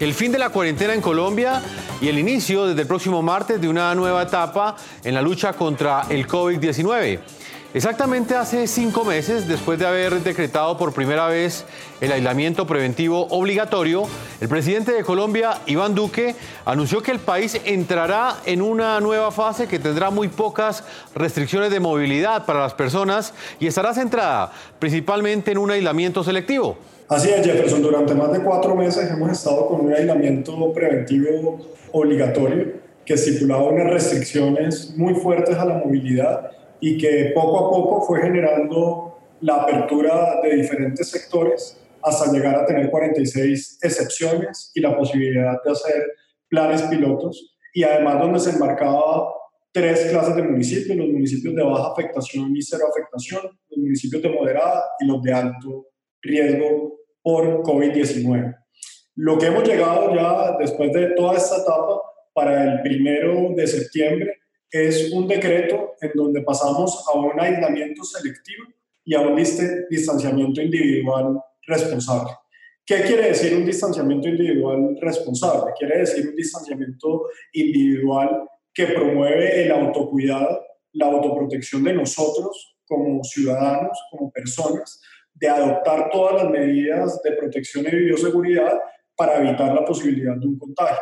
El fin de la cuarentena en Colombia y el inicio desde el próximo martes de una nueva etapa en la lucha contra el COVID-19. Exactamente hace cinco meses, después de haber decretado por primera vez el aislamiento preventivo obligatorio, el presidente de Colombia, Iván Duque, anunció que el país entrará en una nueva fase que tendrá muy pocas restricciones de movilidad para las personas y estará centrada principalmente en un aislamiento selectivo. Así es, Jefferson. Durante más de cuatro meses hemos estado con un aislamiento preventivo obligatorio que estipulaba unas restricciones muy fuertes a la movilidad y que poco a poco fue generando la apertura de diferentes sectores hasta llegar a tener 46 excepciones y la posibilidad de hacer planes pilotos y además donde se enmarcaba tres clases de municipios, los municipios de baja afectación y cero afectación, los municipios de moderada y los de alto riesgo por COVID-19. Lo que hemos llegado ya después de toda esta etapa para el primero de septiembre es un decreto en donde pasamos a un aislamiento selectivo y a un distanciamiento individual responsable. ¿Qué quiere decir un distanciamiento individual responsable? Quiere decir un distanciamiento individual que promueve el autocuidado, la autoprotección de nosotros como ciudadanos, como personas, de adoptar todas las medidas de protección y bioseguridad para evitar la posibilidad de un contagio.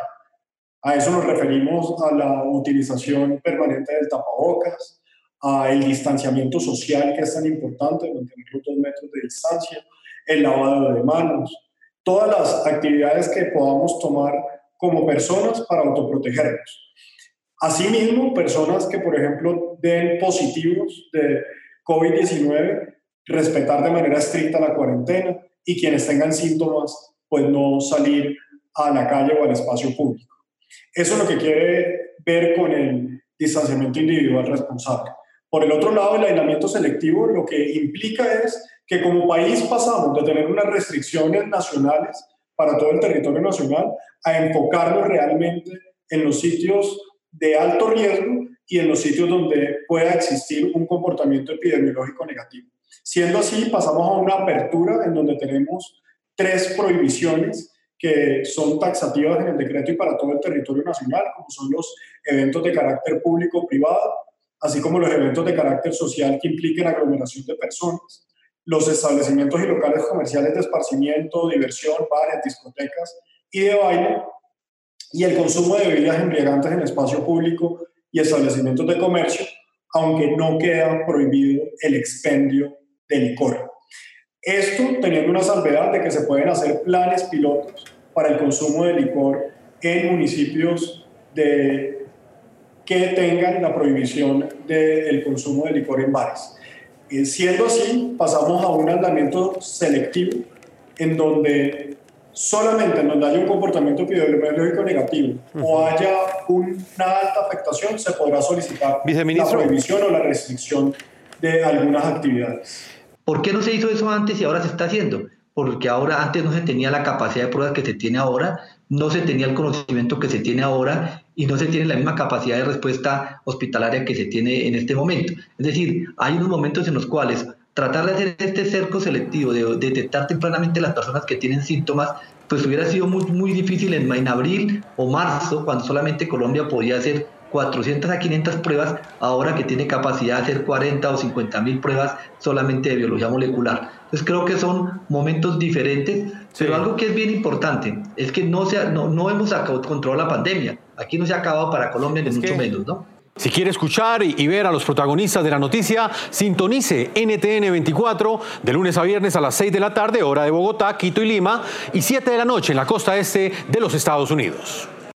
A eso nos referimos a la utilización permanente del tapabocas, a el distanciamiento social que es tan importante, mantener los dos metros de distancia, el lavado de manos, todas las actividades que podamos tomar como personas para autoprotegernos. Asimismo, personas que, por ejemplo, den positivos de COVID-19 respetar de manera estricta la cuarentena y quienes tengan síntomas, pues no salir a la calle o al espacio público. Eso es lo que quiere ver con el distanciamiento individual responsable. Por el otro lado, el aislamiento selectivo lo que implica es que como país pasamos de tener unas restricciones nacionales para todo el territorio nacional a enfocarnos realmente en los sitios de alto riesgo y en los sitios donde pueda existir un comportamiento epidemiológico negativo. Siendo así, pasamos a una apertura en donde tenemos tres prohibiciones que son taxativas en el decreto y para todo el territorio nacional, como son los eventos de carácter público-privado, así como los eventos de carácter social que impliquen aglomeración de personas, los establecimientos y locales comerciales de esparcimiento, diversión, bares, discotecas y de baile, y el consumo de bebidas embriagantes en espacio público y establecimientos de comercio, aunque no queda prohibido el expendio de licor. Esto teniendo una salvedad de que se pueden hacer planes pilotos para el consumo de licor en municipios de, que tengan la prohibición del consumo de licor en bares. Eh, siendo así, pasamos a un andamiento selectivo en donde solamente en donde haya un comportamiento epidemiológico negativo o haya una alta afectación, se podrá solicitar la prohibición o la restricción de algunas actividades. ¿Por qué no se hizo eso antes y ahora se está haciendo? Porque ahora antes no se tenía la capacidad de pruebas que se tiene ahora, no se tenía el conocimiento que se tiene ahora y no se tiene la misma capacidad de respuesta hospitalaria que se tiene en este momento. Es decir, hay unos momentos en los cuales tratar de hacer este cerco selectivo, de detectar tempranamente las personas que tienen síntomas, pues hubiera sido muy, muy difícil en, en abril o marzo, cuando solamente Colombia podía hacer 400 a 500 pruebas, ahora que tiene capacidad de hacer 40 o 50 mil pruebas solamente de biología molecular. Entonces creo que son momentos diferentes, pero algo que es bien importante es que no, se, no, no hemos controlado la pandemia. Aquí no se ha acabado para Colombia, ni mucho menos, ¿no? Si quiere escuchar y ver a los protagonistas de la noticia, sintonice NTN 24 de lunes a viernes a las 6 de la tarde, hora de Bogotá, Quito y Lima, y 7 de la noche en la costa este de los Estados Unidos.